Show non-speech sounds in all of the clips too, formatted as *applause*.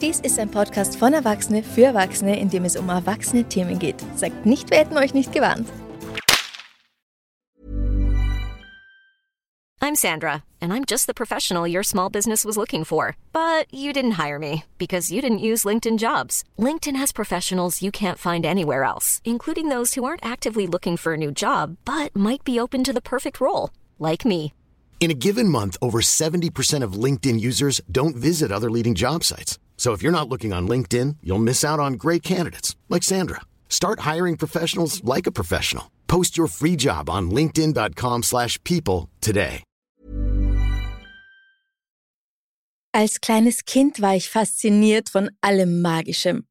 Dies ist ein Podcast von Erwachsene für Erwachsene, in dem es um erwachsene Themen geht. Sagt nicht, wir hätten euch nicht gewarnt. I'm Sandra, and I'm just the professional your small business was looking for. But you didn't hire me because you didn't use LinkedIn jobs. LinkedIn has professionals you can't find anywhere else, including those who aren't actively looking for a new job but might be open to the perfect role, like me. In a given month, over 70% of LinkedIn users don't visit other leading job sites. So if you're not looking on LinkedIn, you'll miss out on great candidates like Sandra. Start hiring professionals like a professional. Post your free job on linkedin.com/people today. Als kleines Kind war ich fasziniert von allem Magischem.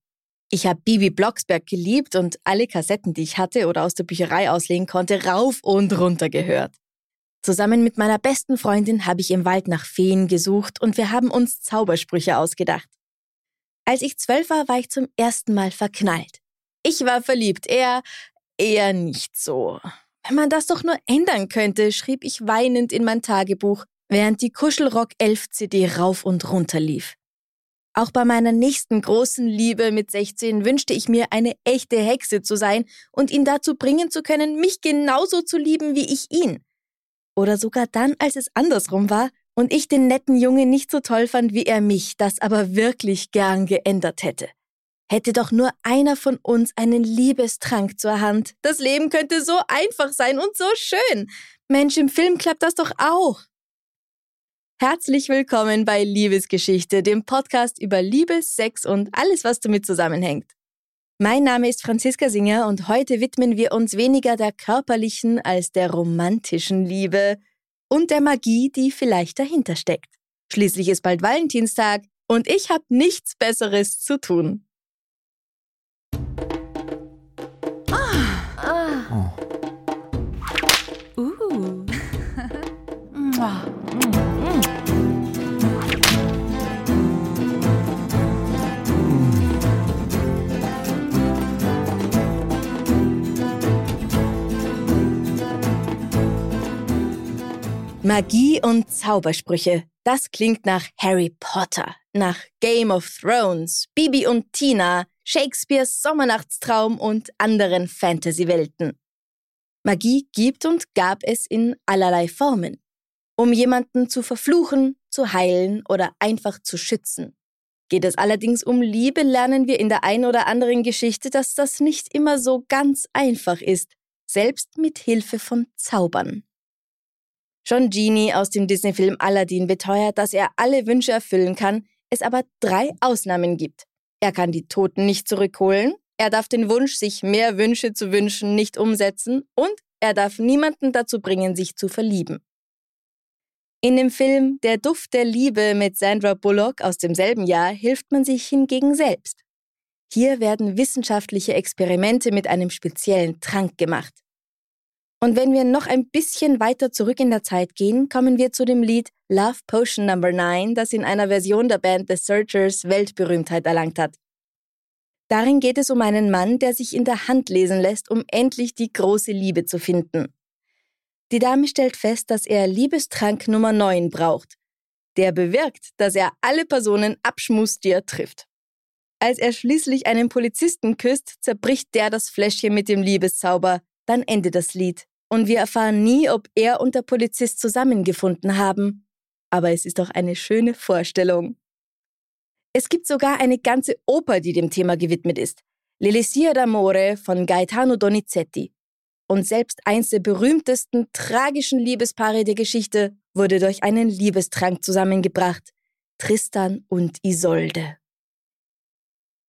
Ich habe Bibi Blocksberg geliebt und alle Kassetten, die ich hatte oder aus der Bücherei auslegen konnte, rauf und runter gehört. Zusammen mit meiner besten Freundin habe ich im Wald nach Feen gesucht und wir haben uns Zaubersprüche ausgedacht. Als ich zwölf war, war ich zum ersten Mal verknallt. Ich war verliebt, er eher nicht so. Wenn man das doch nur ändern könnte, schrieb ich weinend in mein Tagebuch, während die Kuschelrock 11 CD rauf und runter lief. Auch bei meiner nächsten großen Liebe mit 16 wünschte ich mir, eine echte Hexe zu sein und ihn dazu bringen zu können, mich genauso zu lieben wie ich ihn. Oder sogar dann, als es andersrum war und ich den netten Junge nicht so toll fand wie er mich, das aber wirklich gern geändert hätte. Hätte doch nur einer von uns einen Liebestrank zur Hand. Das Leben könnte so einfach sein und so schön. Mensch, im Film klappt das doch auch. Herzlich willkommen bei Liebesgeschichte, dem Podcast über Liebe, Sex und alles, was damit zusammenhängt. Mein Name ist Franziska Singer und heute widmen wir uns weniger der körperlichen als der romantischen Liebe und der Magie, die vielleicht dahinter steckt. Schließlich ist bald Valentinstag und ich habe nichts Besseres zu tun. Magie und Zaubersprüche. Das klingt nach Harry Potter, nach Game of Thrones, Bibi und Tina, Shakespeares Sommernachtstraum und anderen Fantasy-Welten. Magie gibt und gab es in allerlei Formen. Um jemanden zu verfluchen, zu heilen oder einfach zu schützen. Geht es allerdings um Liebe, lernen wir in der ein oder anderen Geschichte, dass das nicht immer so ganz einfach ist, selbst mit Hilfe von Zaubern. Schon Genie aus dem Disney-Film Aladdin beteuert, dass er alle Wünsche erfüllen kann, es aber drei Ausnahmen gibt. Er kann die Toten nicht zurückholen, er darf den Wunsch, sich mehr Wünsche zu wünschen, nicht umsetzen und er darf niemanden dazu bringen, sich zu verlieben. In dem Film Der Duft der Liebe mit Sandra Bullock aus demselben Jahr hilft man sich hingegen selbst. Hier werden wissenschaftliche Experimente mit einem speziellen Trank gemacht. Und wenn wir noch ein bisschen weiter zurück in der Zeit gehen, kommen wir zu dem Lied Love Potion No. 9, das in einer Version der Band The Searchers Weltberühmtheit erlangt hat. Darin geht es um einen Mann, der sich in der Hand lesen lässt, um endlich die große Liebe zu finden. Die Dame stellt fest, dass er Liebestrank Nummer 9 braucht. Der bewirkt, dass er alle Personen abschmust, die er trifft. Als er schließlich einen Polizisten küsst, zerbricht der das Fläschchen mit dem Liebeszauber, dann endet das Lied. Und wir erfahren nie, ob er und der Polizist zusammengefunden haben. Aber es ist doch eine schöne Vorstellung. Es gibt sogar eine ganze Oper, die dem Thema gewidmet ist. L'Elicia d'Amore von Gaetano Donizetti. Und selbst eins der berühmtesten tragischen Liebespaare der Geschichte wurde durch einen Liebestrank zusammengebracht. Tristan und Isolde.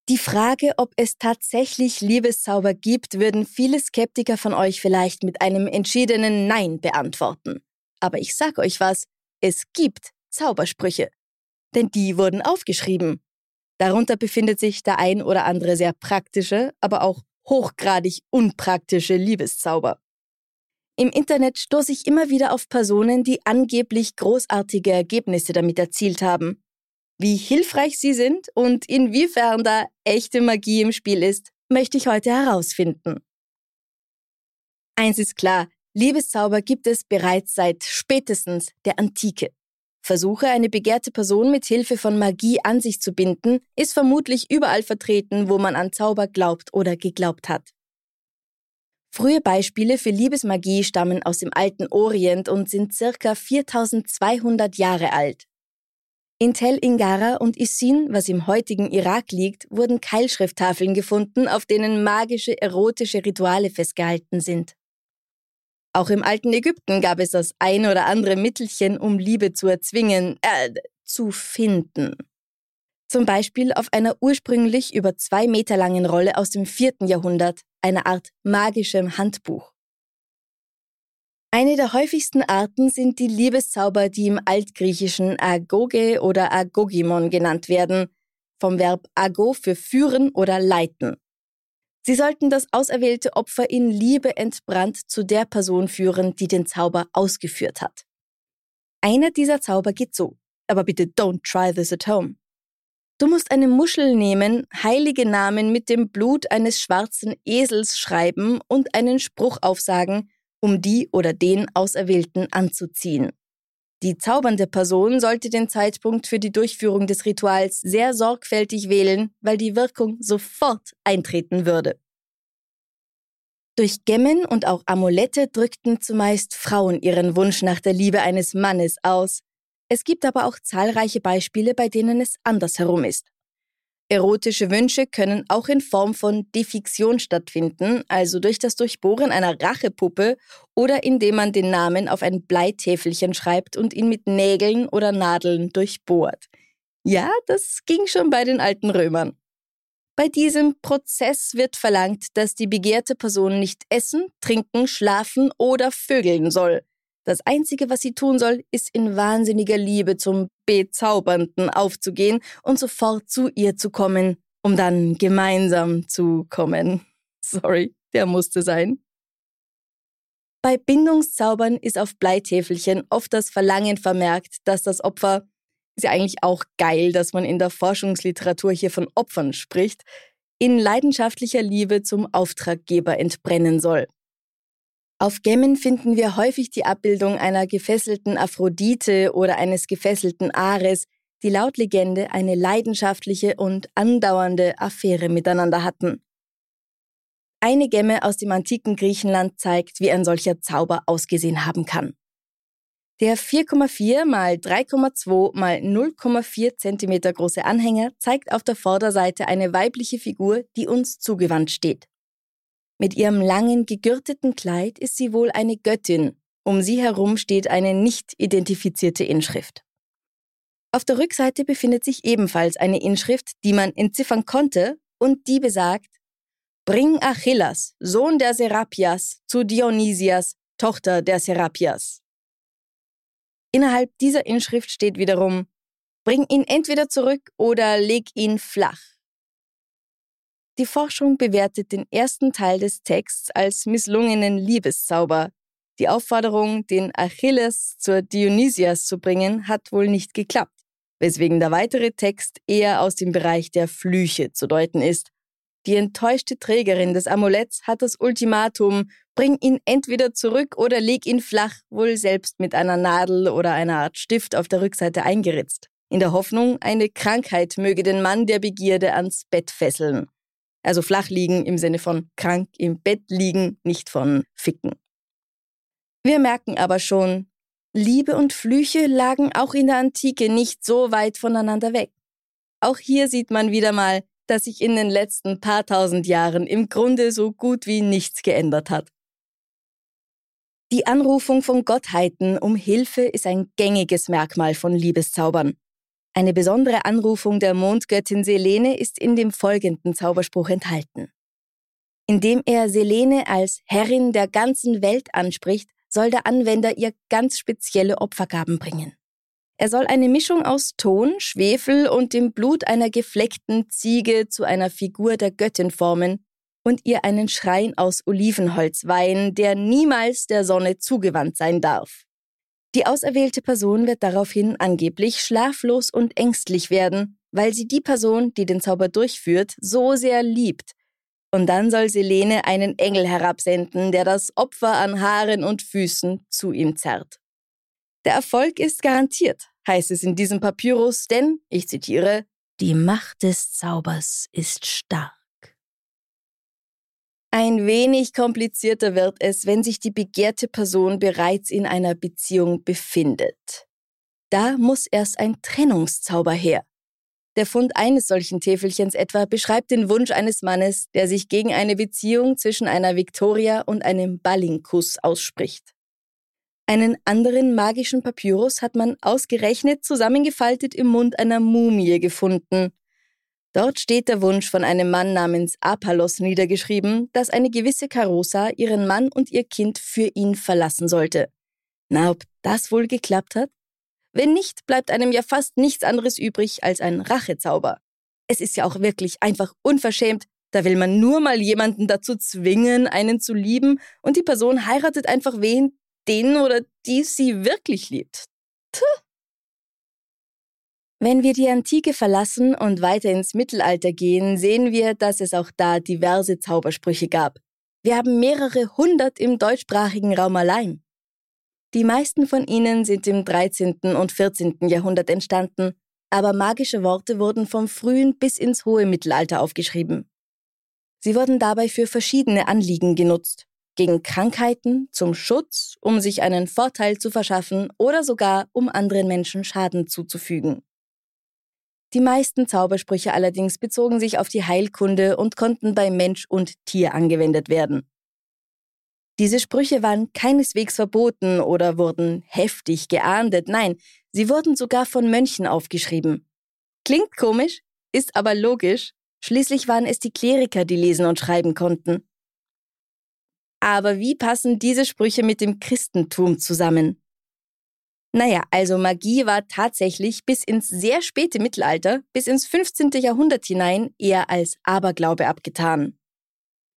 Die Frage, ob es tatsächlich Liebeszauber gibt, würden viele Skeptiker von euch vielleicht mit einem entschiedenen Nein beantworten. Aber ich sag euch was, es gibt Zaubersprüche. Denn die wurden aufgeschrieben. Darunter befindet sich der ein oder andere sehr praktische, aber auch hochgradig unpraktische Liebeszauber. Im Internet stoße ich immer wieder auf Personen, die angeblich großartige Ergebnisse damit erzielt haben. Wie hilfreich sie sind und inwiefern da echte Magie im Spiel ist, möchte ich heute herausfinden. Eins ist klar, Liebeszauber gibt es bereits seit spätestens der Antike. Versuche, eine begehrte Person mit Hilfe von Magie an sich zu binden, ist vermutlich überall vertreten, wo man an Zauber glaubt oder geglaubt hat. Frühe Beispiele für Liebesmagie stammen aus dem alten Orient und sind circa 4200 Jahre alt. In Tel Ingara und Isin, was im heutigen Irak liegt, wurden Keilschrifttafeln gefunden, auf denen magische erotische Rituale festgehalten sind. Auch im alten Ägypten gab es das ein oder andere Mittelchen, um Liebe zu erzwingen, äh, zu finden. Zum Beispiel auf einer ursprünglich über zwei Meter langen Rolle aus dem vierten Jahrhundert, einer Art magischem Handbuch. Eine der häufigsten Arten sind die Liebeszauber, die im Altgriechischen Agoge oder Agogimon genannt werden, vom Verb ago für führen oder leiten. Sie sollten das auserwählte Opfer in Liebe entbrannt zu der Person führen, die den Zauber ausgeführt hat. Einer dieser Zauber geht so, aber bitte don't try this at home. Du musst eine Muschel nehmen, heilige Namen mit dem Blut eines schwarzen Esels schreiben und einen Spruch aufsagen, um die oder den Auserwählten anzuziehen. Die zaubernde Person sollte den Zeitpunkt für die Durchführung des Rituals sehr sorgfältig wählen, weil die Wirkung sofort eintreten würde. Durch Gemmen und auch Amulette drückten zumeist Frauen ihren Wunsch nach der Liebe eines Mannes aus. Es gibt aber auch zahlreiche Beispiele, bei denen es andersherum ist. Erotische Wünsche können auch in Form von Defiktion stattfinden, also durch das Durchbohren einer Rachepuppe oder indem man den Namen auf ein Bleitäfelchen schreibt und ihn mit Nägeln oder Nadeln durchbohrt. Ja, das ging schon bei den alten Römern. Bei diesem Prozess wird verlangt, dass die begehrte Person nicht essen, trinken, schlafen oder vögeln soll. Das Einzige, was sie tun soll, ist in wahnsinniger Liebe zum Bezaubernden aufzugehen und sofort zu ihr zu kommen, um dann gemeinsam zu kommen. *laughs* Sorry, der musste sein. Bei Bindungszaubern ist auf Bleitäfelchen oft das Verlangen vermerkt, dass das Opfer, ist ja eigentlich auch geil, dass man in der Forschungsliteratur hier von Opfern spricht, in leidenschaftlicher Liebe zum Auftraggeber entbrennen soll. Auf Gemmen finden wir häufig die Abbildung einer gefesselten Aphrodite oder eines gefesselten Ares, die laut Legende eine leidenschaftliche und andauernde Affäre miteinander hatten. Eine Gemme aus dem antiken Griechenland zeigt, wie ein solcher Zauber ausgesehen haben kann. Der 4,4 mal 3,2 mal 0,4 cm große Anhänger zeigt auf der Vorderseite eine weibliche Figur, die uns zugewandt steht. Mit ihrem langen, gegürteten Kleid ist sie wohl eine Göttin. Um sie herum steht eine nicht identifizierte Inschrift. Auf der Rückseite befindet sich ebenfalls eine Inschrift, die man entziffern konnte und die besagt, Bring Achillas, Sohn der Serapias, zu Dionysias, Tochter der Serapias. Innerhalb dieser Inschrift steht wiederum, Bring ihn entweder zurück oder leg ihn flach. Die Forschung bewertet den ersten Teil des Texts als misslungenen Liebeszauber. Die Aufforderung, den Achilles zur Dionysias zu bringen, hat wohl nicht geklappt, weswegen der weitere Text eher aus dem Bereich der Flüche zu deuten ist. Die enttäuschte Trägerin des Amuletts hat das Ultimatum, bring ihn entweder zurück oder leg ihn flach, wohl selbst mit einer Nadel oder einer Art Stift auf der Rückseite eingeritzt, in der Hoffnung, eine Krankheit möge den Mann der Begierde ans Bett fesseln. Also flach liegen im Sinne von krank im Bett liegen, nicht von ficken. Wir merken aber schon, Liebe und Flüche lagen auch in der Antike nicht so weit voneinander weg. Auch hier sieht man wieder mal, dass sich in den letzten paar tausend Jahren im Grunde so gut wie nichts geändert hat. Die Anrufung von Gottheiten um Hilfe ist ein gängiges Merkmal von Liebeszaubern. Eine besondere Anrufung der Mondgöttin Selene ist in dem folgenden Zauberspruch enthalten. Indem er Selene als Herrin der ganzen Welt anspricht, soll der Anwender ihr ganz spezielle Opfergaben bringen. Er soll eine Mischung aus Ton, Schwefel und dem Blut einer gefleckten Ziege zu einer Figur der Göttin formen und ihr einen Schrein aus Olivenholz weihen, der niemals der Sonne zugewandt sein darf. Die auserwählte Person wird daraufhin angeblich schlaflos und ängstlich werden, weil sie die Person, die den Zauber durchführt, so sehr liebt. Und dann soll Selene einen Engel herabsenden, der das Opfer an Haaren und Füßen zu ihm zerrt. Der Erfolg ist garantiert, heißt es in diesem Papyrus, denn, ich zitiere, die Macht des Zaubers ist stark. Ein wenig komplizierter wird es, wenn sich die begehrte Person bereits in einer Beziehung befindet. Da muss erst ein Trennungszauber her. Der Fund eines solchen Täfelchens etwa beschreibt den Wunsch eines Mannes, der sich gegen eine Beziehung zwischen einer Victoria und einem Ballinkus ausspricht. Einen anderen magischen Papyrus hat man ausgerechnet zusammengefaltet im Mund einer Mumie gefunden. Dort steht der Wunsch von einem Mann namens Apalos niedergeschrieben, dass eine gewisse Karosa ihren Mann und ihr Kind für ihn verlassen sollte. Na, ob das wohl geklappt hat? Wenn nicht, bleibt einem ja fast nichts anderes übrig als ein Rachezauber. Es ist ja auch wirklich einfach unverschämt, da will man nur mal jemanden dazu zwingen, einen zu lieben, und die Person heiratet einfach wen, den oder die sie wirklich liebt. Tuh. Wenn wir die Antike verlassen und weiter ins Mittelalter gehen, sehen wir, dass es auch da diverse Zaubersprüche gab. Wir haben mehrere hundert im deutschsprachigen Raum allein. Die meisten von ihnen sind im 13. und 14. Jahrhundert entstanden, aber magische Worte wurden vom frühen bis ins hohe Mittelalter aufgeschrieben. Sie wurden dabei für verschiedene Anliegen genutzt, gegen Krankheiten, zum Schutz, um sich einen Vorteil zu verschaffen oder sogar um anderen Menschen Schaden zuzufügen. Die meisten Zaubersprüche allerdings bezogen sich auf die Heilkunde und konnten bei Mensch und Tier angewendet werden. Diese Sprüche waren keineswegs verboten oder wurden heftig geahndet, nein, sie wurden sogar von Mönchen aufgeschrieben. Klingt komisch, ist aber logisch, schließlich waren es die Kleriker, die lesen und schreiben konnten. Aber wie passen diese Sprüche mit dem Christentum zusammen? Naja, also Magie war tatsächlich bis ins sehr späte Mittelalter, bis ins 15. Jahrhundert hinein eher als Aberglaube abgetan.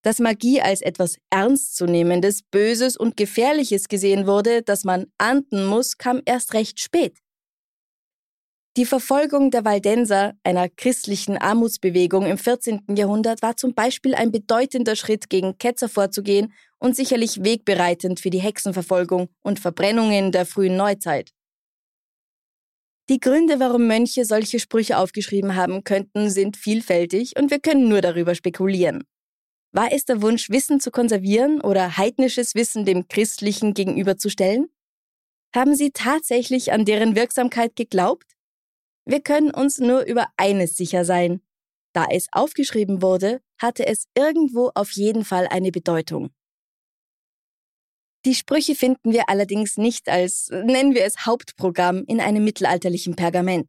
Dass Magie als etwas Ernstzunehmendes, Böses und Gefährliches gesehen wurde, das man ahnden muss, kam erst recht spät. Die Verfolgung der Waldenser, einer christlichen Armutsbewegung im 14. Jahrhundert, war zum Beispiel ein bedeutender Schritt gegen Ketzer vorzugehen und sicherlich wegbereitend für die Hexenverfolgung und Verbrennungen der frühen Neuzeit. Die Gründe, warum Mönche solche Sprüche aufgeschrieben haben könnten, sind vielfältig und wir können nur darüber spekulieren. War es der Wunsch, Wissen zu konservieren oder heidnisches Wissen dem christlichen gegenüberzustellen? Haben sie tatsächlich an deren Wirksamkeit geglaubt? Wir können uns nur über eines sicher sein. Da es aufgeschrieben wurde, hatte es irgendwo auf jeden Fall eine Bedeutung. Die Sprüche finden wir allerdings nicht als, nennen wir es Hauptprogramm, in einem mittelalterlichen Pergament.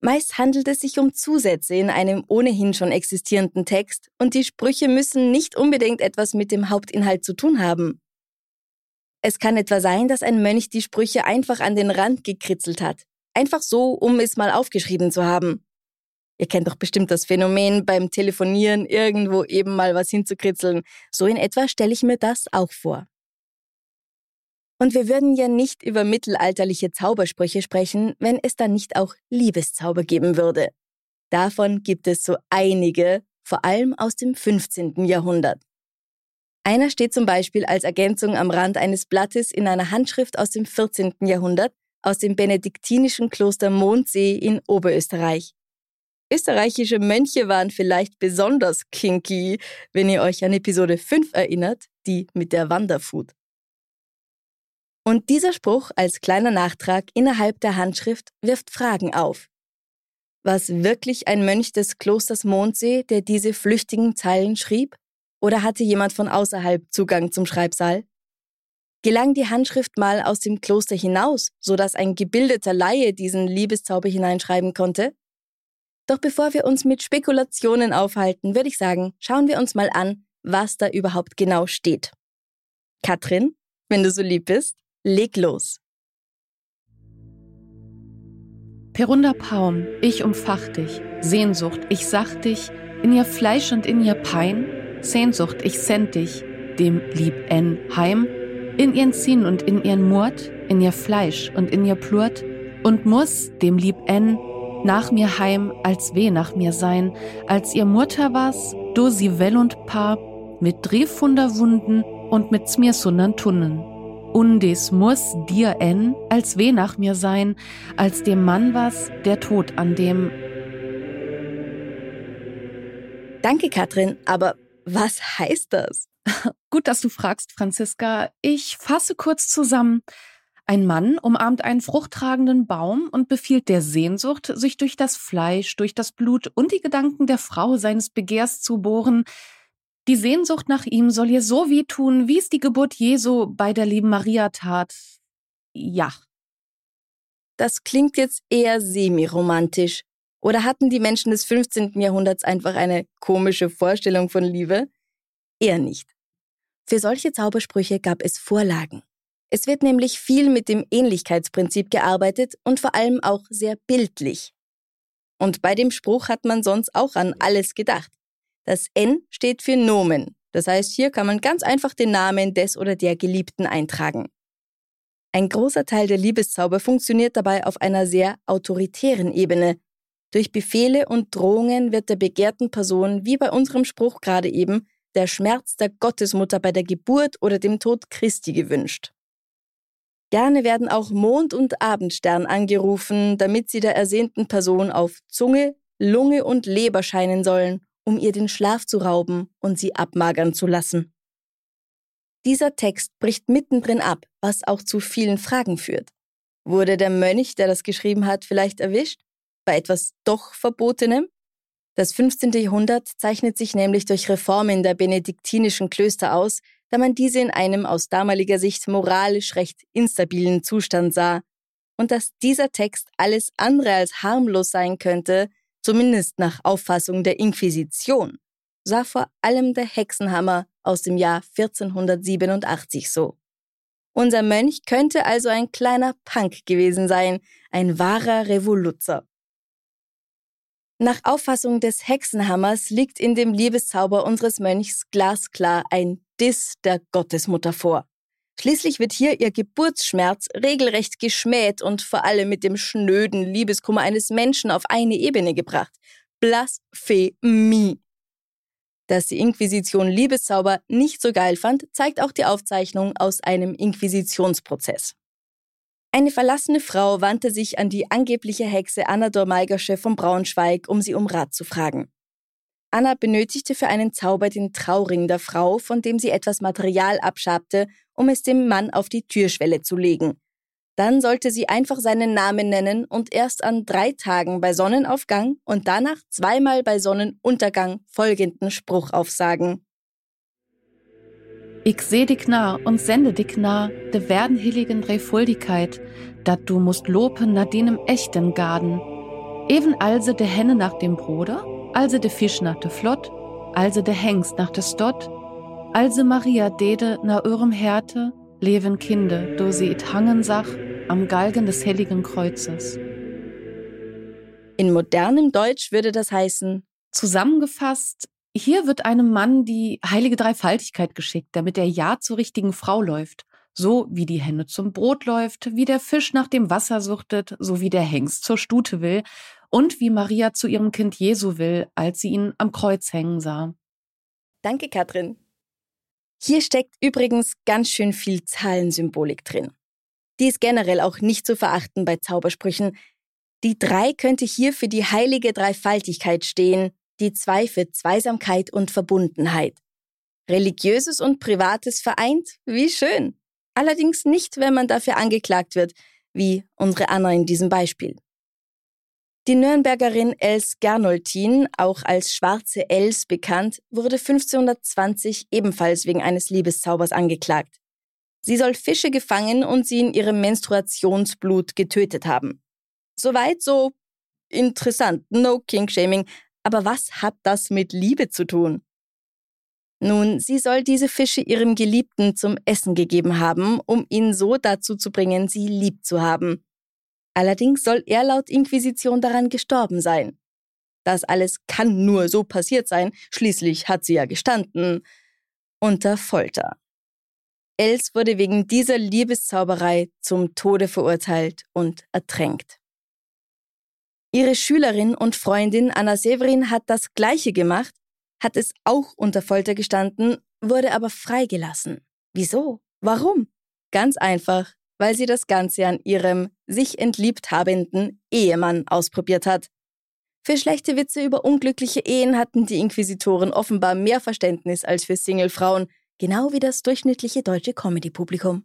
Meist handelt es sich um Zusätze in einem ohnehin schon existierenden Text und die Sprüche müssen nicht unbedingt etwas mit dem Hauptinhalt zu tun haben. Es kann etwa sein, dass ein Mönch die Sprüche einfach an den Rand gekritzelt hat, Einfach so, um es mal aufgeschrieben zu haben. Ihr kennt doch bestimmt das Phänomen, beim Telefonieren irgendwo eben mal was hinzukritzeln. So in etwa stelle ich mir das auch vor. Und wir würden ja nicht über mittelalterliche Zaubersprüche sprechen, wenn es dann nicht auch Liebeszauber geben würde. Davon gibt es so einige, vor allem aus dem 15. Jahrhundert. Einer steht zum Beispiel als Ergänzung am Rand eines Blattes in einer Handschrift aus dem 14. Jahrhundert aus dem benediktinischen Kloster Mondsee in Oberösterreich. Österreichische Mönche waren vielleicht besonders kinky, wenn ihr euch an Episode 5 erinnert, die mit der Wanderfood. Und dieser Spruch als kleiner Nachtrag innerhalb der Handschrift wirft Fragen auf. Was wirklich ein Mönch des Klosters Mondsee, der diese flüchtigen Zeilen schrieb? Oder hatte jemand von außerhalb Zugang zum Schreibsaal? Gelang die Handschrift mal aus dem Kloster hinaus, so dass ein gebildeter Laie diesen Liebeszauber hineinschreiben konnte? Doch bevor wir uns mit Spekulationen aufhalten, würde ich sagen, schauen wir uns mal an, was da überhaupt genau steht. Katrin, wenn du so lieb bist, leg los. Perunda Paum, ich umfach dich, Sehnsucht, ich sach dich, in ihr Fleisch und in ihr Pein, Sehnsucht, ich send dich, dem lieb en heim, in ihren Sinn und in ihren Mord, in ihr Fleisch und in ihr Plurt, und muss, dem lieb en, nach mir heim, als weh nach mir sein, als ihr Mutter was, do sie well und paar, mit Drehfunder Wunden und mit Smirsundern Tunnen. undis muss dir en, als weh nach mir sein, als dem Mann was, der Tod an dem. Danke, Katrin, aber was heißt das? Gut, dass du fragst, Franziska. Ich fasse kurz zusammen. Ein Mann umarmt einen fruchttragenden Baum und befiehlt der Sehnsucht, sich durch das Fleisch, durch das Blut und die Gedanken der Frau seines Begehrs zu bohren. Die Sehnsucht nach ihm soll ihr so weh tun, wie es die Geburt Jesu bei der lieben Maria tat. Ja. Das klingt jetzt eher semi-romantisch. Oder hatten die Menschen des 15. Jahrhunderts einfach eine komische Vorstellung von Liebe? Eher nicht. Für solche Zaubersprüche gab es Vorlagen. Es wird nämlich viel mit dem Ähnlichkeitsprinzip gearbeitet und vor allem auch sehr bildlich. Und bei dem Spruch hat man sonst auch an alles gedacht. Das N steht für Nomen. Das heißt, hier kann man ganz einfach den Namen des oder der Geliebten eintragen. Ein großer Teil der Liebeszauber funktioniert dabei auf einer sehr autoritären Ebene. Durch Befehle und Drohungen wird der begehrten Person, wie bei unserem Spruch gerade eben, der Schmerz der Gottesmutter bei der Geburt oder dem Tod Christi gewünscht. Gerne werden auch Mond und Abendstern angerufen, damit sie der ersehnten Person auf Zunge, Lunge und Leber scheinen sollen, um ihr den Schlaf zu rauben und sie abmagern zu lassen. Dieser Text bricht mittendrin ab, was auch zu vielen Fragen führt. Wurde der Mönch, der das geschrieben hat, vielleicht erwischt? Bei etwas doch Verbotenem? Das 15. Jahrhundert zeichnet sich nämlich durch Reformen der benediktinischen Klöster aus, da man diese in einem aus damaliger Sicht moralisch recht instabilen Zustand sah, und dass dieser Text alles andere als harmlos sein könnte, zumindest nach Auffassung der Inquisition, sah vor allem der Hexenhammer aus dem Jahr 1487 so. Unser Mönch könnte also ein kleiner Punk gewesen sein, ein wahrer Revoluzer. Nach Auffassung des Hexenhammers liegt in dem Liebeszauber unseres Mönchs glasklar ein Diss der Gottesmutter vor. Schließlich wird hier ihr Geburtsschmerz regelrecht geschmäht und vor allem mit dem schnöden Liebeskummer eines Menschen auf eine Ebene gebracht. Blasphemie. Dass die Inquisition Liebeszauber nicht so geil fand, zeigt auch die Aufzeichnung aus einem Inquisitionsprozess. Eine verlassene Frau wandte sich an die angebliche Hexe Anna Dormeigersche von Braunschweig, um sie um Rat zu fragen. Anna benötigte für einen Zauber den Trauring der Frau, von dem sie etwas Material abschabte, um es dem Mann auf die Türschwelle zu legen. Dann sollte sie einfach seinen Namen nennen und erst an drei Tagen bei Sonnenaufgang und danach zweimal bei Sonnenuntergang folgenden Spruch aufsagen. Ich seh dich nah und sende dich nah, de werden hilligen Drehfuldigkeit, dat du musst lopen nach deinem echten Garden. Even also de Henne nach dem Bruder, also de Fisch nach de Flott, also de Hengst nach de Stott, also Maria dede na eurem Härte, leven Kinde, do sie it hangen sach, am Galgen des Heiligen Kreuzes. In modernem Deutsch würde das heißen, zusammengefasst, hier wird einem Mann die heilige Dreifaltigkeit geschickt, damit er ja zur richtigen Frau läuft. So wie die Henne zum Brot läuft, wie der Fisch nach dem Wasser suchtet, so wie der Hengst zur Stute will und wie Maria zu ihrem Kind Jesu will, als sie ihn am Kreuz hängen sah. Danke, Katrin. Hier steckt übrigens ganz schön viel Zahlensymbolik drin. Die ist generell auch nicht zu verachten bei Zaubersprüchen. Die drei könnte hier für die heilige Dreifaltigkeit stehen, die zwei für Zweisamkeit und Verbundenheit. Religiöses und Privates vereint, wie schön. Allerdings nicht, wenn man dafür angeklagt wird, wie unsere Anna in diesem Beispiel. Die Nürnbergerin Els Gernoltin, auch als Schwarze Els bekannt, wurde 1520 ebenfalls wegen eines Liebeszaubers angeklagt. Sie soll Fische gefangen und sie in ihrem Menstruationsblut getötet haben. Soweit so interessant, no King-Shaming, aber was hat das mit Liebe zu tun? Nun, sie soll diese Fische ihrem Geliebten zum Essen gegeben haben, um ihn so dazu zu bringen, sie lieb zu haben. Allerdings soll er laut Inquisition daran gestorben sein. Das alles kann nur so passiert sein, schließlich hat sie ja gestanden. Unter Folter. Els wurde wegen dieser Liebeszauberei zum Tode verurteilt und ertränkt. Ihre Schülerin und Freundin Anna Severin hat das Gleiche gemacht, hat es auch unter Folter gestanden, wurde aber freigelassen. Wieso? Warum? Ganz einfach, weil sie das Ganze an ihrem sich entliebt habenden Ehemann ausprobiert hat. Für schlechte Witze über unglückliche Ehen hatten die Inquisitoren offenbar mehr Verständnis als für Singlefrauen, genau wie das durchschnittliche deutsche Comedy-Publikum.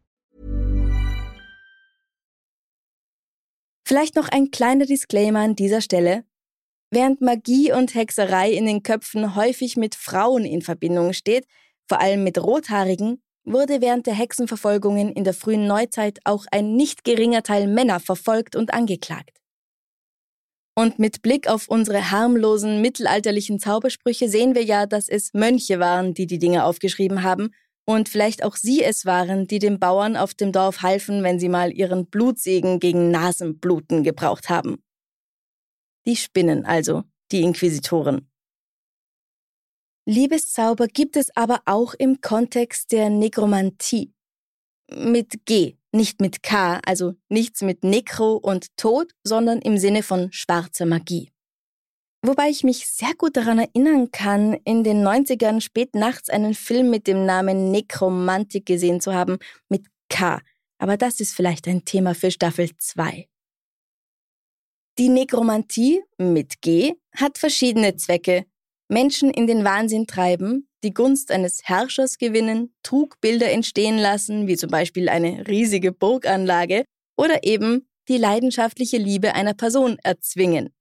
Vielleicht noch ein kleiner Disclaimer an dieser Stelle. Während Magie und Hexerei in den Köpfen häufig mit Frauen in Verbindung steht, vor allem mit Rothaarigen, wurde während der Hexenverfolgungen in der frühen Neuzeit auch ein nicht geringer Teil Männer verfolgt und angeklagt. Und mit Blick auf unsere harmlosen mittelalterlichen Zaubersprüche sehen wir ja, dass es Mönche waren, die die Dinge aufgeschrieben haben und vielleicht auch sie es waren, die den Bauern auf dem Dorf halfen, wenn sie mal ihren Blutsegen gegen Nasenbluten gebraucht haben. Die spinnen also, die Inquisitoren. Liebeszauber gibt es aber auch im Kontext der Nekromantie. Mit G, nicht mit K, also nichts mit Nekro und Tod, sondern im Sinne von schwarzer Magie. Wobei ich mich sehr gut daran erinnern kann, in den 90ern spät nachts einen Film mit dem Namen Nekromantik gesehen zu haben, mit K. Aber das ist vielleicht ein Thema für Staffel 2. Die Nekromantie mit G hat verschiedene Zwecke. Menschen in den Wahnsinn treiben, die Gunst eines Herrschers gewinnen, Trugbilder entstehen lassen, wie zum Beispiel eine riesige Burganlage, oder eben die leidenschaftliche Liebe einer Person erzwingen.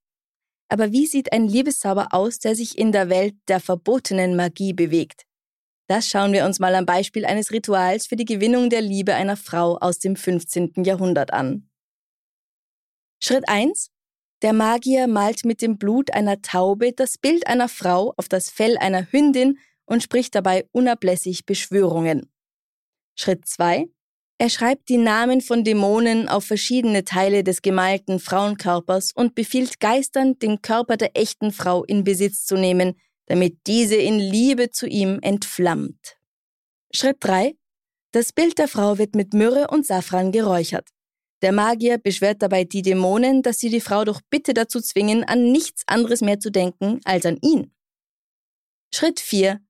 Aber wie sieht ein Liebeszauber aus, der sich in der Welt der verbotenen Magie bewegt? Das schauen wir uns mal am Beispiel eines Rituals für die Gewinnung der Liebe einer Frau aus dem 15. Jahrhundert an. Schritt 1. Der Magier malt mit dem Blut einer Taube das Bild einer Frau auf das Fell einer Hündin und spricht dabei unablässig Beschwörungen. Schritt 2. Er schreibt die Namen von Dämonen auf verschiedene Teile des gemalten Frauenkörpers und befiehlt Geistern, den Körper der echten Frau in Besitz zu nehmen, damit diese in Liebe zu ihm entflammt. Schritt 3. Das Bild der Frau wird mit Myrrhe und Safran geräuchert. Der Magier beschwert dabei die Dämonen, dass sie die Frau doch bitte dazu zwingen, an nichts anderes mehr zu denken als an ihn. Schritt 4.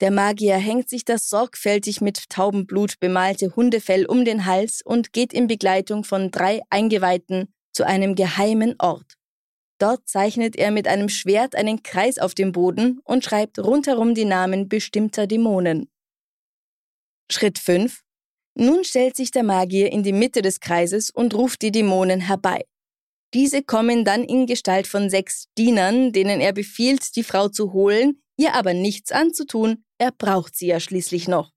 Der Magier hängt sich das sorgfältig mit Taubenblut bemalte Hundefell um den Hals und geht in Begleitung von drei Eingeweihten zu einem geheimen Ort. Dort zeichnet er mit einem Schwert einen Kreis auf dem Boden und schreibt rundherum die Namen bestimmter Dämonen. Schritt 5. Nun stellt sich der Magier in die Mitte des Kreises und ruft die Dämonen herbei. Diese kommen dann in Gestalt von sechs Dienern, denen er befiehlt, die Frau zu holen, ihr aber nichts anzutun, er braucht sie ja schließlich noch.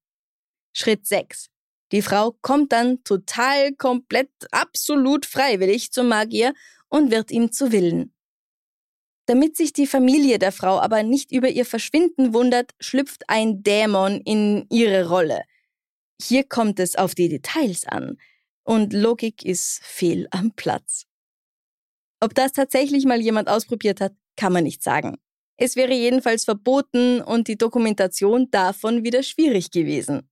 Schritt 6. Die Frau kommt dann total, komplett, absolut freiwillig zum Magier und wird ihm zu Willen. Damit sich die Familie der Frau aber nicht über ihr Verschwinden wundert, schlüpft ein Dämon in ihre Rolle. Hier kommt es auf die Details an und Logik ist fehl am Platz. Ob das tatsächlich mal jemand ausprobiert hat, kann man nicht sagen. Es wäre jedenfalls verboten und die Dokumentation davon wieder schwierig gewesen.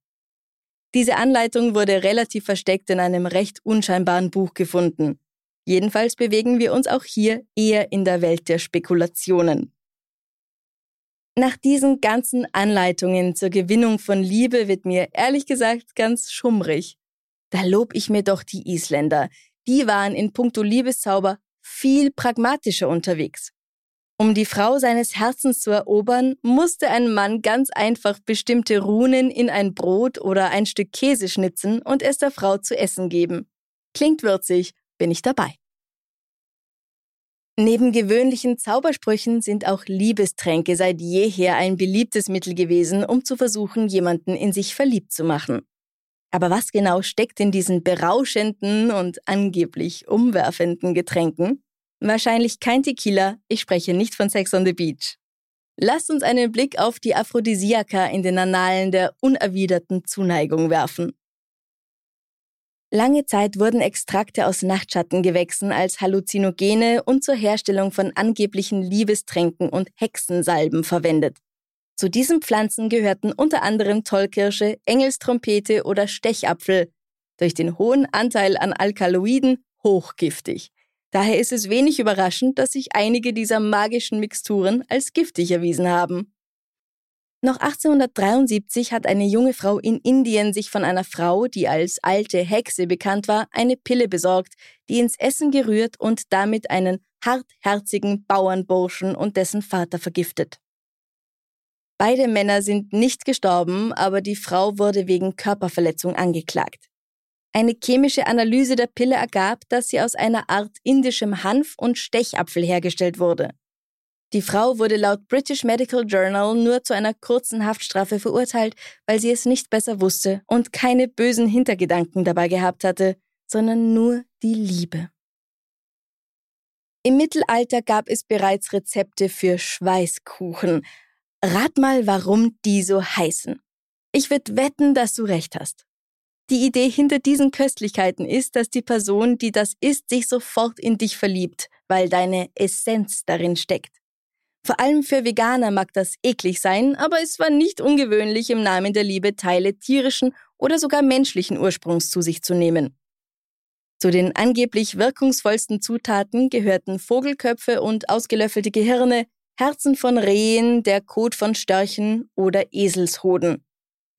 Diese Anleitung wurde relativ versteckt in einem recht unscheinbaren Buch gefunden. Jedenfalls bewegen wir uns auch hier eher in der Welt der Spekulationen. Nach diesen ganzen Anleitungen zur Gewinnung von Liebe wird mir ehrlich gesagt ganz schummrig. Da lob ich mir doch die Isländer. Die waren in puncto Liebeszauber viel pragmatischer unterwegs. Um die Frau seines Herzens zu erobern, musste ein Mann ganz einfach bestimmte Runen in ein Brot oder ein Stück Käse schnitzen und es der Frau zu essen geben. Klingt würzig, bin ich dabei. Neben gewöhnlichen Zaubersprüchen sind auch Liebestränke seit jeher ein beliebtes Mittel gewesen, um zu versuchen, jemanden in sich verliebt zu machen. Aber was genau steckt in diesen berauschenden und angeblich umwerfenden Getränken? Wahrscheinlich kein Tequila, ich spreche nicht von Sex on the Beach. Lasst uns einen Blick auf die Aphrodisiaka in den Annalen der unerwiderten Zuneigung werfen. Lange Zeit wurden Extrakte aus Nachtschattengewächsen als Halluzinogene und zur Herstellung von angeblichen Liebestränken und Hexensalben verwendet. Zu diesen Pflanzen gehörten unter anderem Tollkirsche, Engelstrompete oder Stechapfel, durch den hohen Anteil an Alkaloiden hochgiftig. Daher ist es wenig überraschend, dass sich einige dieser magischen Mixturen als giftig erwiesen haben. Noch 1873 hat eine junge Frau in Indien sich von einer Frau, die als alte Hexe bekannt war, eine Pille besorgt, die ins Essen gerührt und damit einen hartherzigen Bauernburschen und dessen Vater vergiftet. Beide Männer sind nicht gestorben, aber die Frau wurde wegen Körperverletzung angeklagt. Eine chemische Analyse der Pille ergab, dass sie aus einer Art indischem Hanf und Stechapfel hergestellt wurde. Die Frau wurde laut British Medical Journal nur zu einer kurzen Haftstrafe verurteilt, weil sie es nicht besser wusste und keine bösen Hintergedanken dabei gehabt hatte, sondern nur die Liebe. Im Mittelalter gab es bereits Rezepte für Schweißkuchen. Rat mal, warum die so heißen. Ich würde wetten, dass du recht hast. Die Idee hinter diesen Köstlichkeiten ist, dass die Person, die das isst, sich sofort in dich verliebt, weil deine Essenz darin steckt. Vor allem für Veganer mag das eklig sein, aber es war nicht ungewöhnlich, im Namen der Liebe Teile tierischen oder sogar menschlichen Ursprungs zu sich zu nehmen. Zu den angeblich wirkungsvollsten Zutaten gehörten Vogelköpfe und ausgelöffelte Gehirne, Herzen von Rehen, der Kot von Störchen oder Eselshoden.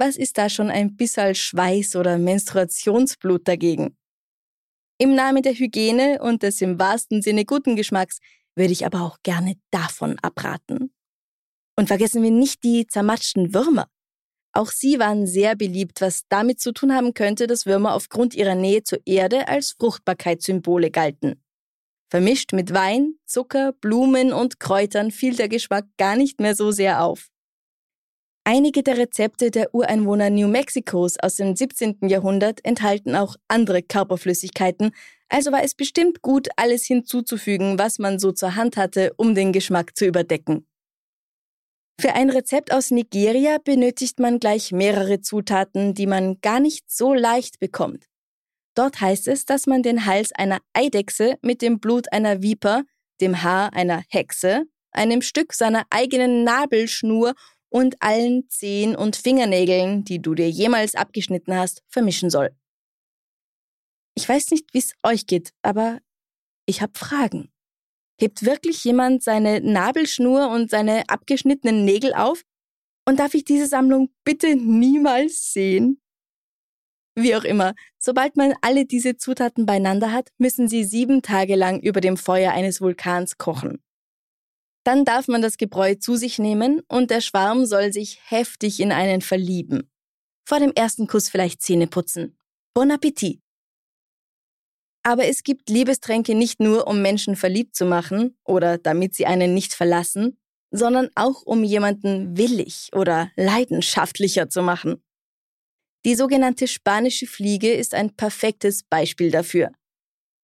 Was ist da schon ein bisschen Schweiß oder Menstruationsblut dagegen? Im Namen der Hygiene und des im wahrsten Sinne guten Geschmacks würde ich aber auch gerne davon abraten. Und vergessen wir nicht die zermatschten Würmer. Auch sie waren sehr beliebt, was damit zu tun haben könnte, dass Würmer aufgrund ihrer Nähe zur Erde als Fruchtbarkeitssymbole galten. Vermischt mit Wein, Zucker, Blumen und Kräutern fiel der Geschmack gar nicht mehr so sehr auf. Einige der Rezepte der Ureinwohner New Mexicos aus dem 17. Jahrhundert enthalten auch andere Körperflüssigkeiten, also war es bestimmt gut, alles hinzuzufügen, was man so zur Hand hatte, um den Geschmack zu überdecken. Für ein Rezept aus Nigeria benötigt man gleich mehrere Zutaten, die man gar nicht so leicht bekommt. Dort heißt es, dass man den Hals einer Eidechse mit dem Blut einer Viper, dem Haar einer Hexe, einem Stück seiner eigenen Nabelschnur und allen Zehen und Fingernägeln, die du dir jemals abgeschnitten hast, vermischen soll. Ich weiß nicht, wie es euch geht, aber ich habe Fragen. Hebt wirklich jemand seine Nabelschnur und seine abgeschnittenen Nägel auf? Und darf ich diese Sammlung bitte niemals sehen? Wie auch immer, sobald man alle diese Zutaten beieinander hat, müssen sie sieben Tage lang über dem Feuer eines Vulkans kochen. Dann darf man das Gebräu zu sich nehmen und der Schwarm soll sich heftig in einen verlieben. Vor dem ersten Kuss vielleicht Zähne putzen. Bon Appetit! Aber es gibt Liebestränke nicht nur, um Menschen verliebt zu machen oder damit sie einen nicht verlassen, sondern auch um jemanden willig oder leidenschaftlicher zu machen. Die sogenannte spanische Fliege ist ein perfektes Beispiel dafür.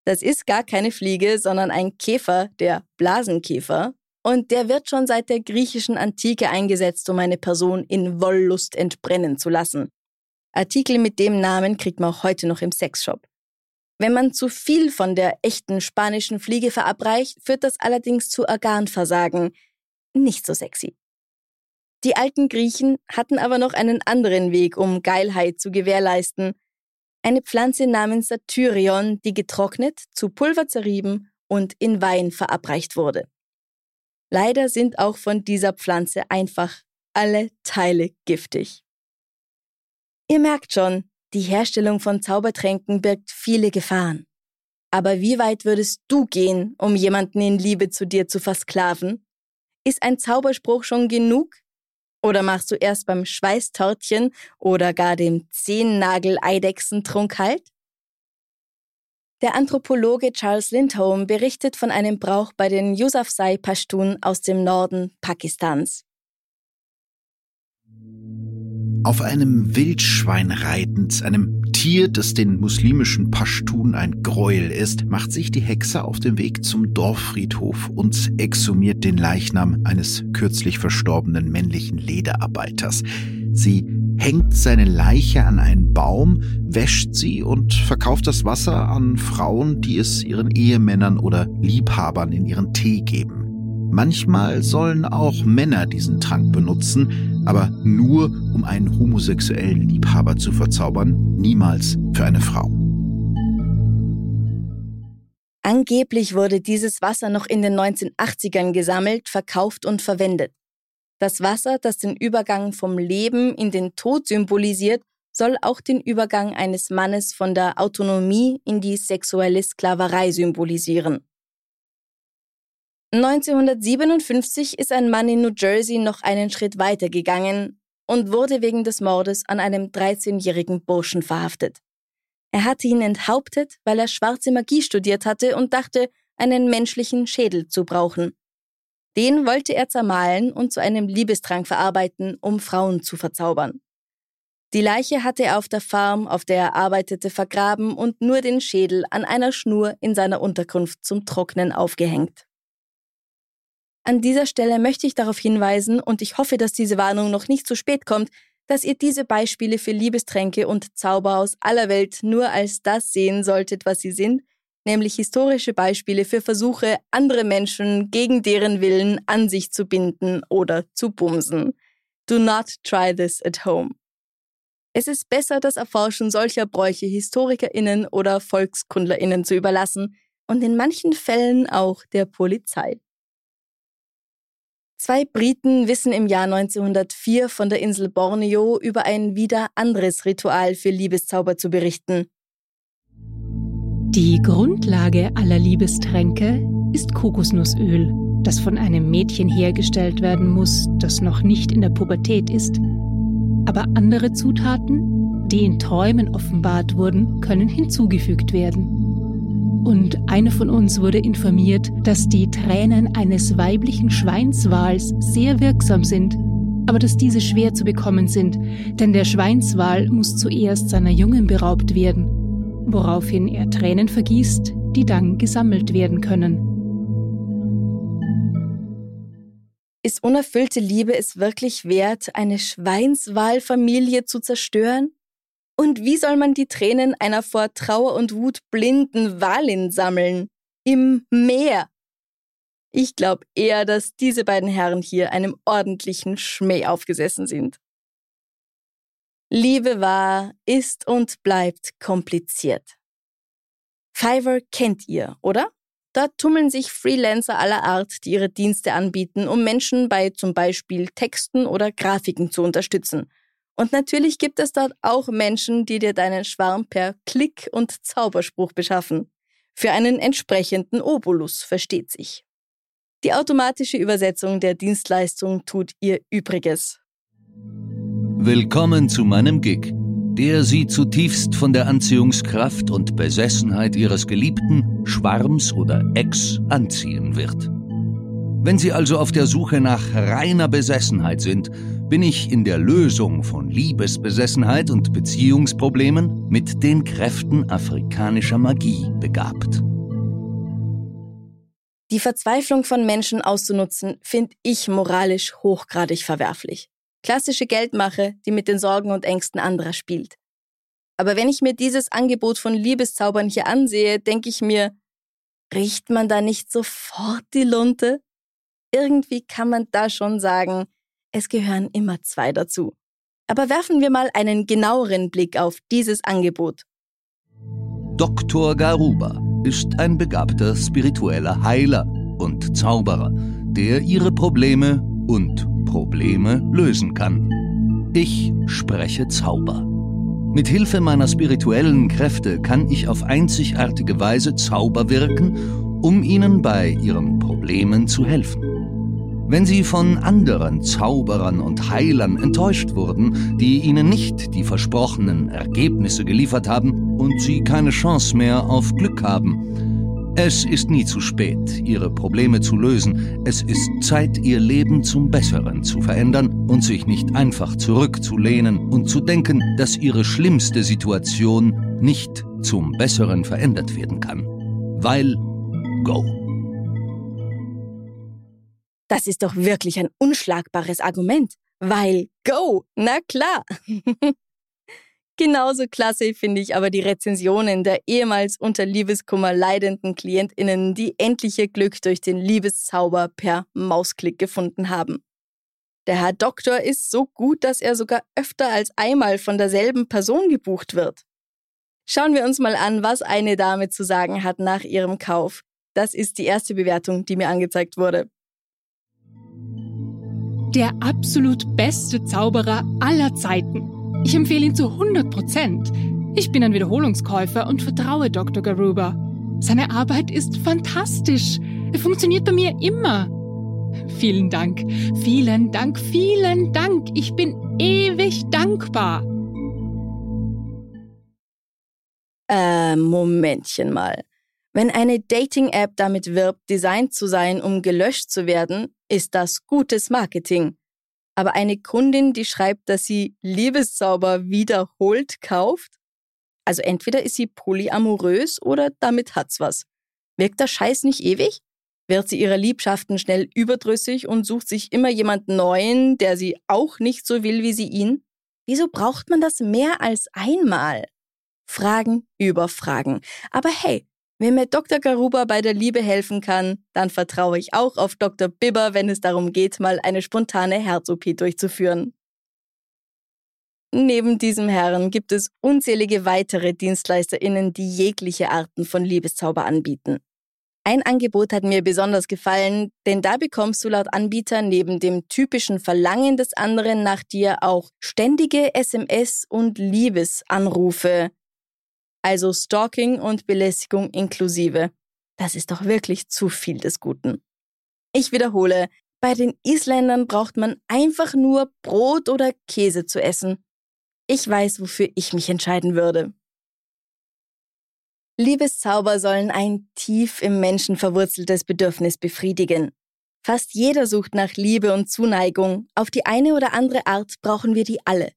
Das ist gar keine Fliege, sondern ein Käfer, der Blasenkäfer, und der wird schon seit der griechischen Antike eingesetzt, um eine Person in Wollust entbrennen zu lassen. Artikel mit dem Namen kriegt man auch heute noch im Sexshop. Wenn man zu viel von der echten spanischen Fliege verabreicht, führt das allerdings zu Organversagen. Nicht so sexy. Die alten Griechen hatten aber noch einen anderen Weg, um Geilheit zu gewährleisten. Eine Pflanze namens Satyrion, die getrocknet, zu Pulver zerrieben und in Wein verabreicht wurde. Leider sind auch von dieser Pflanze einfach alle Teile giftig. Ihr merkt schon, die Herstellung von Zaubertränken birgt viele Gefahren. Aber wie weit würdest du gehen, um jemanden in Liebe zu dir zu versklaven? Ist ein Zauberspruch schon genug? Oder machst du erst beim Schweißtörtchen oder gar dem Zehennagel-Eidechsentrunk halt? Der Anthropologe Charles Lindholm berichtet von einem Brauch bei den Yusufzai Pashtun aus dem Norden Pakistans. Auf einem Wildschwein reitend, einem Tier, das den muslimischen Pashtun ein Gräuel ist, macht sich die Hexe auf den Weg zum Dorffriedhof und exhumiert den Leichnam eines kürzlich verstorbenen männlichen Lederarbeiters. Sie hängt seine Leiche an einen Baum, wäscht sie und verkauft das Wasser an Frauen, die es ihren Ehemännern oder Liebhabern in ihren Tee geben. Manchmal sollen auch Männer diesen Trank benutzen, aber nur um einen homosexuellen Liebhaber zu verzaubern, niemals für eine Frau. Angeblich wurde dieses Wasser noch in den 1980ern gesammelt, verkauft und verwendet. Das Wasser, das den Übergang vom Leben in den Tod symbolisiert, soll auch den Übergang eines Mannes von der Autonomie in die sexuelle Sklaverei symbolisieren. 1957 ist ein Mann in New Jersey noch einen Schritt weiter gegangen und wurde wegen des Mordes an einem 13-jährigen Burschen verhaftet. Er hatte ihn enthauptet, weil er schwarze Magie studiert hatte und dachte, einen menschlichen Schädel zu brauchen. Den wollte er zermahlen und zu einem Liebestrank verarbeiten, um Frauen zu verzaubern. Die Leiche hatte er auf der Farm, auf der er arbeitete, vergraben und nur den Schädel an einer Schnur in seiner Unterkunft zum Trocknen aufgehängt. An dieser Stelle möchte ich darauf hinweisen, und ich hoffe, dass diese Warnung noch nicht zu spät kommt, dass ihr diese Beispiele für Liebestränke und Zauber aus aller Welt nur als das sehen solltet, was sie sind, nämlich historische Beispiele für Versuche, andere Menschen gegen deren Willen an sich zu binden oder zu bumsen. Do not try this at home. Es ist besser, das Erforschen solcher Bräuche HistorikerInnen oder VolkskundlerInnen zu überlassen und in manchen Fällen auch der Polizei. Zwei Briten wissen im Jahr 1904 von der Insel Borneo über ein wieder anderes Ritual für Liebeszauber zu berichten. Die Grundlage aller Liebestränke ist Kokosnussöl, das von einem Mädchen hergestellt werden muss, das noch nicht in der Pubertät ist. Aber andere Zutaten, die in Träumen offenbart wurden, können hinzugefügt werden. Und eine von uns wurde informiert, dass die Tränen eines weiblichen Schweinswals sehr wirksam sind, aber dass diese schwer zu bekommen sind, denn der Schweinswal muss zuerst seiner Jungen beraubt werden, woraufhin er Tränen vergießt, die dann gesammelt werden können. Ist unerfüllte Liebe es wirklich wert, eine Schweinswalfamilie zu zerstören? Und wie soll man die Tränen einer vor Trauer und Wut blinden Walin sammeln? Im Meer. Ich glaube eher, dass diese beiden Herren hier einem ordentlichen Schmäh aufgesessen sind. Liebe war, ist und bleibt kompliziert. Fiverr kennt ihr, oder? Dort tummeln sich Freelancer aller Art, die ihre Dienste anbieten, um Menschen bei zum Beispiel Texten oder Grafiken zu unterstützen – und natürlich gibt es dort auch Menschen, die dir deinen Schwarm per Klick und Zauberspruch beschaffen. Für einen entsprechenden Obolus versteht sich. Die automatische Übersetzung der Dienstleistung tut ihr Übriges. Willkommen zu meinem Gig, der Sie zutiefst von der Anziehungskraft und Besessenheit Ihres Geliebten, Schwarms oder Ex anziehen wird. Wenn Sie also auf der Suche nach reiner Besessenheit sind, bin ich in der Lösung von Liebesbesessenheit und Beziehungsproblemen mit den Kräften afrikanischer Magie begabt. Die Verzweiflung von Menschen auszunutzen, finde ich moralisch hochgradig verwerflich. Klassische Geldmache, die mit den Sorgen und Ängsten anderer spielt. Aber wenn ich mir dieses Angebot von Liebeszaubern hier ansehe, denke ich mir, riecht man da nicht sofort die Lunte? irgendwie kann man da schon sagen, es gehören immer zwei dazu. Aber werfen wir mal einen genaueren Blick auf dieses Angebot. Dr. Garuba ist ein begabter spiritueller Heiler und Zauberer, der ihre Probleme und Probleme lösen kann. Ich spreche Zauber. Mit Hilfe meiner spirituellen Kräfte kann ich auf einzigartige Weise Zauber wirken, um ihnen bei ihren Problemen zu helfen. Wenn Sie von anderen Zauberern und Heilern enttäuscht wurden, die Ihnen nicht die versprochenen Ergebnisse geliefert haben und Sie keine Chance mehr auf Glück haben, es ist nie zu spät, Ihre Probleme zu lösen. Es ist Zeit, Ihr Leben zum Besseren zu verändern und sich nicht einfach zurückzulehnen und zu denken, dass Ihre schlimmste Situation nicht zum Besseren verändert werden kann. Weil Go. Das ist doch wirklich ein unschlagbares Argument. Weil Go, na klar. *laughs* Genauso klasse finde ich aber die Rezensionen der ehemals unter Liebeskummer leidenden KlientInnen, die endlich ihr Glück durch den Liebeszauber per Mausklick gefunden haben. Der Herr Doktor ist so gut, dass er sogar öfter als einmal von derselben Person gebucht wird. Schauen wir uns mal an, was eine Dame zu sagen hat nach ihrem Kauf. Das ist die erste Bewertung, die mir angezeigt wurde der absolut beste Zauberer aller Zeiten. Ich empfehle ihn zu 100 Prozent. Ich bin ein Wiederholungskäufer und vertraue Dr. Garuba. Seine Arbeit ist fantastisch. Er funktioniert bei mir immer. Vielen Dank, vielen Dank, vielen Dank. Ich bin ewig dankbar. Äh, Momentchen mal. Wenn eine Dating-App damit wirbt, designt zu sein, um gelöscht zu werden, ist das gutes Marketing. Aber eine Kundin, die schreibt, dass sie Liebeszauber wiederholt kauft? Also entweder ist sie polyamorös oder damit hat's was. Wirkt der Scheiß nicht ewig? Wird sie ihrer Liebschaften schnell überdrüssig und sucht sich immer jemand Neuen, der sie auch nicht so will wie sie ihn? Wieso braucht man das mehr als einmal? Fragen über Fragen. Aber hey, wenn mir Dr. Garuba bei der Liebe helfen kann, dann vertraue ich auch auf Dr. Bibber, wenn es darum geht, mal eine spontane Herz-OP durchzuführen. Neben diesem Herrn gibt es unzählige weitere DienstleisterInnen, die jegliche Arten von Liebeszauber anbieten. Ein Angebot hat mir besonders gefallen, denn da bekommst du laut Anbieter neben dem typischen Verlangen des anderen nach dir auch ständige SMS und Liebesanrufe, also Stalking und Belästigung inklusive. Das ist doch wirklich zu viel des Guten. Ich wiederhole, bei den Isländern braucht man einfach nur Brot oder Käse zu essen. Ich weiß, wofür ich mich entscheiden würde. Liebeszauber sollen ein tief im Menschen verwurzeltes Bedürfnis befriedigen. Fast jeder sucht nach Liebe und Zuneigung. Auf die eine oder andere Art brauchen wir die alle.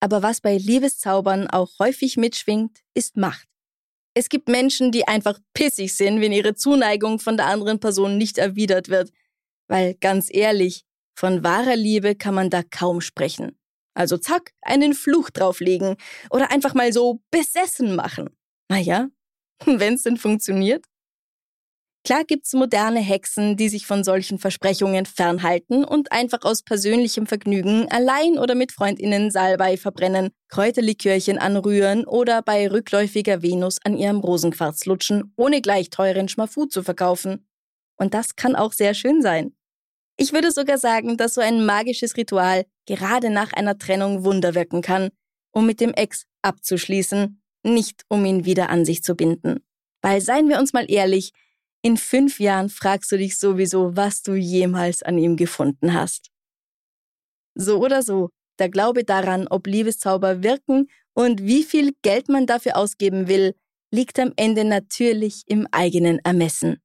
Aber was bei Liebeszaubern auch häufig mitschwingt, ist Macht. Es gibt Menschen, die einfach pissig sind, wenn ihre Zuneigung von der anderen Person nicht erwidert wird. Weil ganz ehrlich, von wahrer Liebe kann man da kaum sprechen. Also zack, einen Fluch drauflegen oder einfach mal so besessen machen. Naja, *laughs* wenn's denn funktioniert. Klar gibt's moderne Hexen, die sich von solchen Versprechungen fernhalten und einfach aus persönlichem Vergnügen allein oder mit Freundinnen Salbei verbrennen, Kräuterlikörchen anrühren oder bei rückläufiger Venus an ihrem Rosenquarz lutschen, ohne gleich teuren Schmafu zu verkaufen. Und das kann auch sehr schön sein. Ich würde sogar sagen, dass so ein magisches Ritual gerade nach einer Trennung Wunder wirken kann, um mit dem Ex abzuschließen, nicht um ihn wieder an sich zu binden. Weil seien wir uns mal ehrlich, in fünf Jahren fragst du dich sowieso, was du jemals an ihm gefunden hast. So oder so, der Glaube daran, ob Liebeszauber wirken und wie viel Geld man dafür ausgeben will, liegt am Ende natürlich im eigenen Ermessen.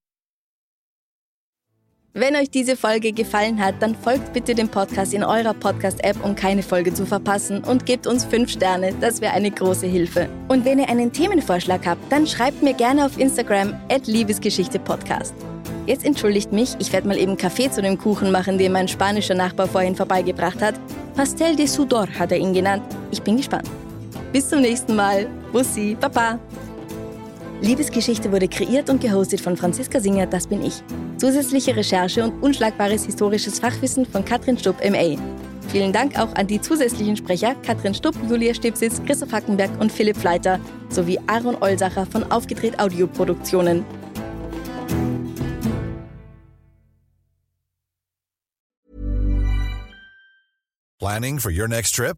Wenn euch diese Folge gefallen hat, dann folgt bitte dem Podcast in eurer Podcast-App, um keine Folge zu verpassen und gebt uns 5 Sterne, das wäre eine große Hilfe. Und wenn ihr einen Themenvorschlag habt, dann schreibt mir gerne auf Instagram at Liebesgeschichte Podcast. Jetzt entschuldigt mich, ich werde mal eben Kaffee zu dem Kuchen machen, den mein spanischer Nachbar vorhin vorbeigebracht hat. Pastel de Sudor hat er ihn genannt. Ich bin gespannt. Bis zum nächsten Mal. Bussi, Baba. Liebesgeschichte wurde kreiert und gehostet von Franziska Singer, das bin ich. Zusätzliche Recherche und unschlagbares historisches Fachwissen von Katrin Stupp, MA. Vielen Dank auch an die zusätzlichen Sprecher Katrin Stupp, Julia Stipsitz, Christoph Hackenberg und Philipp Fleiter sowie Aaron Olsacher von Aufgedreht Audioproduktionen. Planning for your next trip?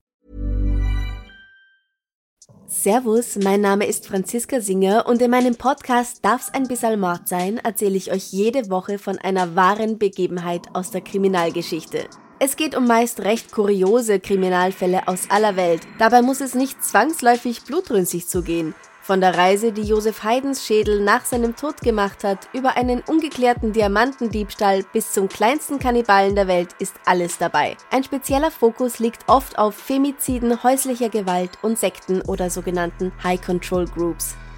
Servus, mein Name ist Franziska Singer und in meinem Podcast Darf's ein bisschen Mord sein, erzähle ich euch jede Woche von einer wahren Begebenheit aus der Kriminalgeschichte. Es geht um meist recht kuriose Kriminalfälle aus aller Welt. Dabei muss es nicht zwangsläufig blutrünstig zugehen. Von der Reise, die Josef Haydns Schädel nach seinem Tod gemacht hat, über einen ungeklärten Diamantendiebstahl bis zum kleinsten Kannibalen der Welt ist alles dabei. Ein spezieller Fokus liegt oft auf Femiziden, häuslicher Gewalt und Sekten oder sogenannten High Control Groups.